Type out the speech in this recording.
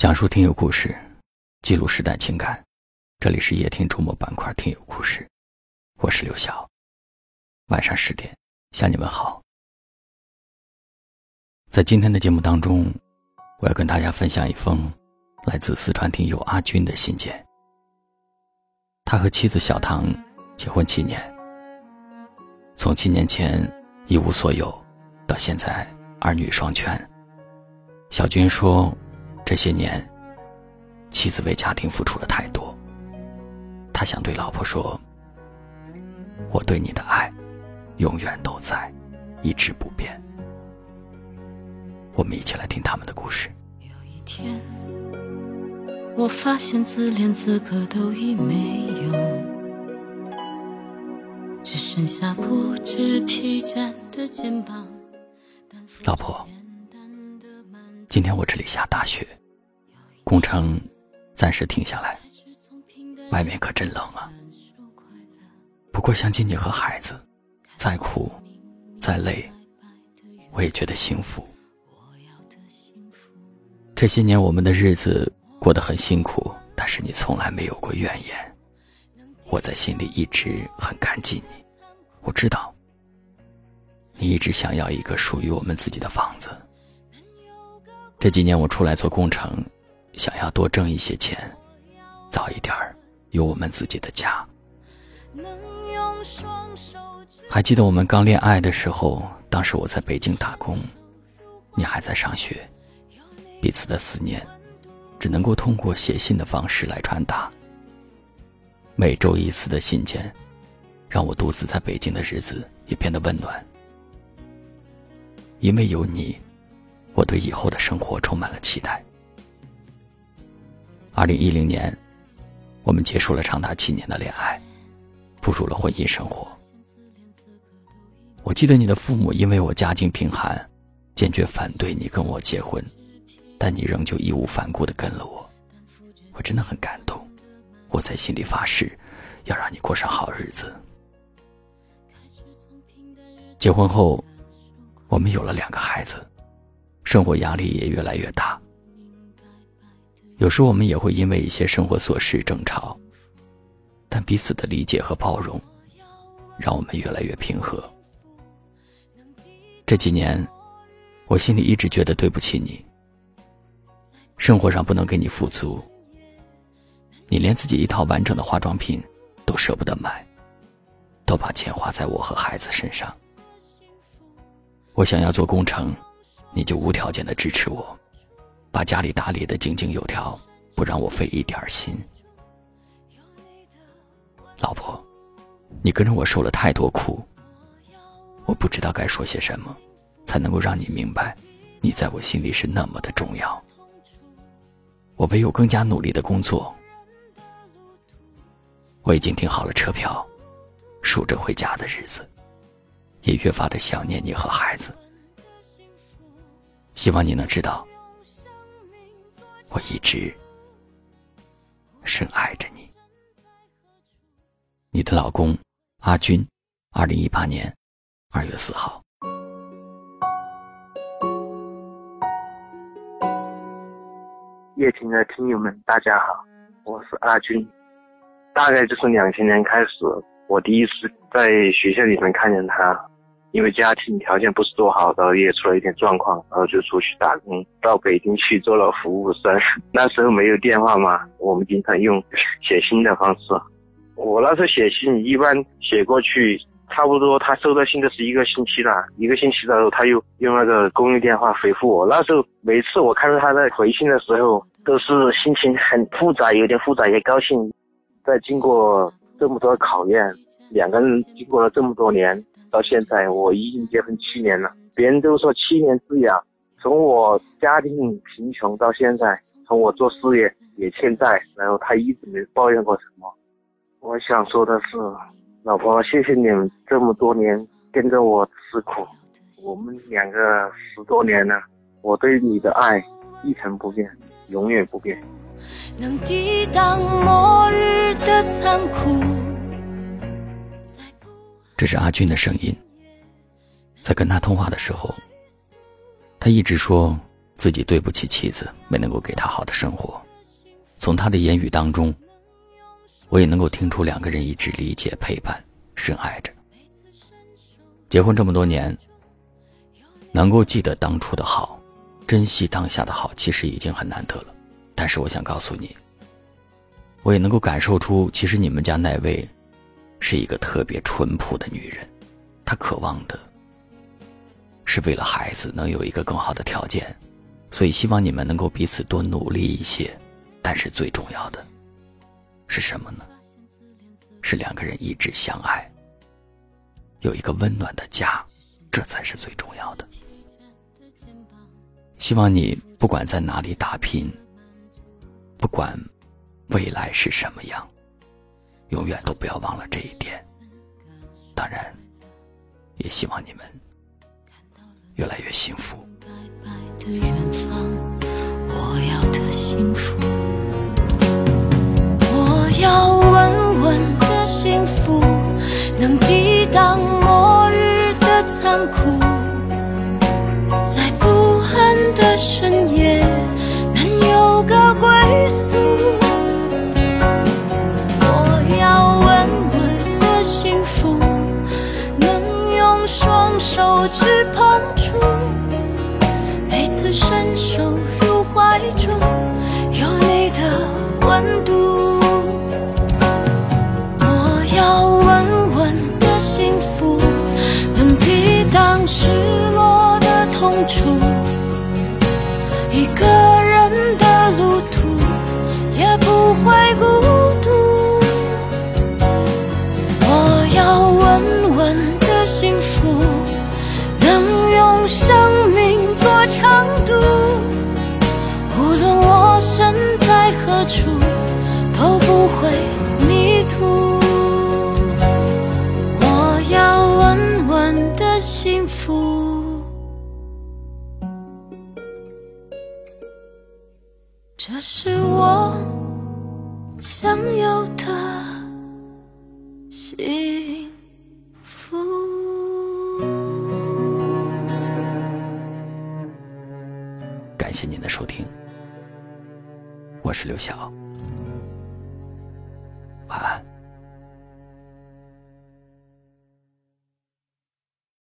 讲述听友故事，记录时代情感。这里是夜听周末板块听友故事，我是刘晓。晚上十点向你们好。在今天的节目当中，我要跟大家分享一封来自四川听友阿军的信件。他和妻子小唐结婚七年，从七年前一无所有，到现在儿女双全。小军说。这些年，妻子为家庭付出了太多。他想对老婆说：“我对你的爱，永远都在，一直不变。”我们一起来听他们的故事。有一天，我发现自怜资格都已没有，只剩下不知疲倦的肩膀。老婆，今天我这里下大雪。工程暂时停下来，外面可真冷啊。不过想起你和孩子，再苦再累，我也觉得幸福。这些年我们的日子过得很辛苦，但是你从来没有过怨言，我在心里一直很感激你。我知道，你一直想要一个属于我们自己的房子。这几年我出来做工程。想要多挣一些钱，早一点儿有我们自己的家。还记得我们刚恋爱的时候，当时我在北京打工，你还在上学，彼此的思念只能够通过写信的方式来传达。每周一次的信件，让我独自在北京的日子也变得温暖。因为有你，我对以后的生活充满了期待。二零一零年，我们结束了长达七年的恋爱，步入了婚姻生活。我记得你的父母因为我家境贫寒，坚决反对你跟我结婚，但你仍旧义无反顾的跟了我，我真的很感动。我在心里发誓，要让你过上好日子。结婚后，我们有了两个孩子，生活压力也越来越大。有时我们也会因为一些生活琐事争吵，但彼此的理解和包容，让我们越来越平和。这几年，我心里一直觉得对不起你，生活上不能给你富足，你连自己一套完整的化妆品都舍不得买，都把钱花在我和孩子身上。我想要做工程，你就无条件的支持我。把家里打理的井井有条，不让我费一点心。老婆，你跟着我受了太多苦，我不知道该说些什么，才能够让你明白，你在我心里是那么的重要。我唯有更加努力的工作。我已经订好了车票，数着回家的日子，也越发的想念你和孩子。希望你能知道。我一直深爱着你。你的老公阿军，二零一八年二月四号。夜听的听友们，大家好，我是阿军。大概就是两千年开始，我第一次在学校里面看见他。因为家庭条件不是多好的，也出了一点状况，然后就出去打工，到北京去做了服务生。那时候没有电话嘛，我们经常用写信的方式。我那时候写信一般写过去，差不多他收到信的是一个星期了，一个星期的时候他又用那个公用电话回复我。那时候每次我看到他在回信的时候，都是心情很复杂，有点复杂，也高兴。在经过这么多考验，两个人经过了这么多年。到现在我已经结婚七年了，别人都说七年之痒。从我家庭贫穷到现在，从我做事业也欠债，然后他一直没抱怨过什么。我想说的是，老婆，谢谢你们这么多年跟着我吃苦，我们两个十多年了，我对你的爱一成不变，永远不变。能抵挡末日的残酷。这是阿军的声音。在跟他通话的时候，他一直说自己对不起妻子，没能够给她好的生活。从他的言语当中，我也能够听出两个人一直理解、陪伴、深爱着。结婚这么多年，能够记得当初的好，珍惜当下的好，其实已经很难得了。但是我想告诉你，我也能够感受出，其实你们家那位是一个特别淳朴的女人，她渴望的是为了孩子能有一个更好的条件，所以希望你们能够彼此多努力一些。但是最重要的是什么呢？是两个人一直相爱。有一个温暖的家，这才是最重要的。希望你不管在哪里打拼，不管未来是什么样，永远都不要忘了这一点。当然，也希望你们越来越幸福。我要的幸福，我要稳稳的幸福，能抵挡末日的残酷，在不安的深夜伸手入怀中有你的温度。我要稳稳的幸福能抵挡失落的痛楚。一个何处，都不会迷途。我要稳稳的幸福。这是我想有的幸福。感谢您的收听，我是刘晓，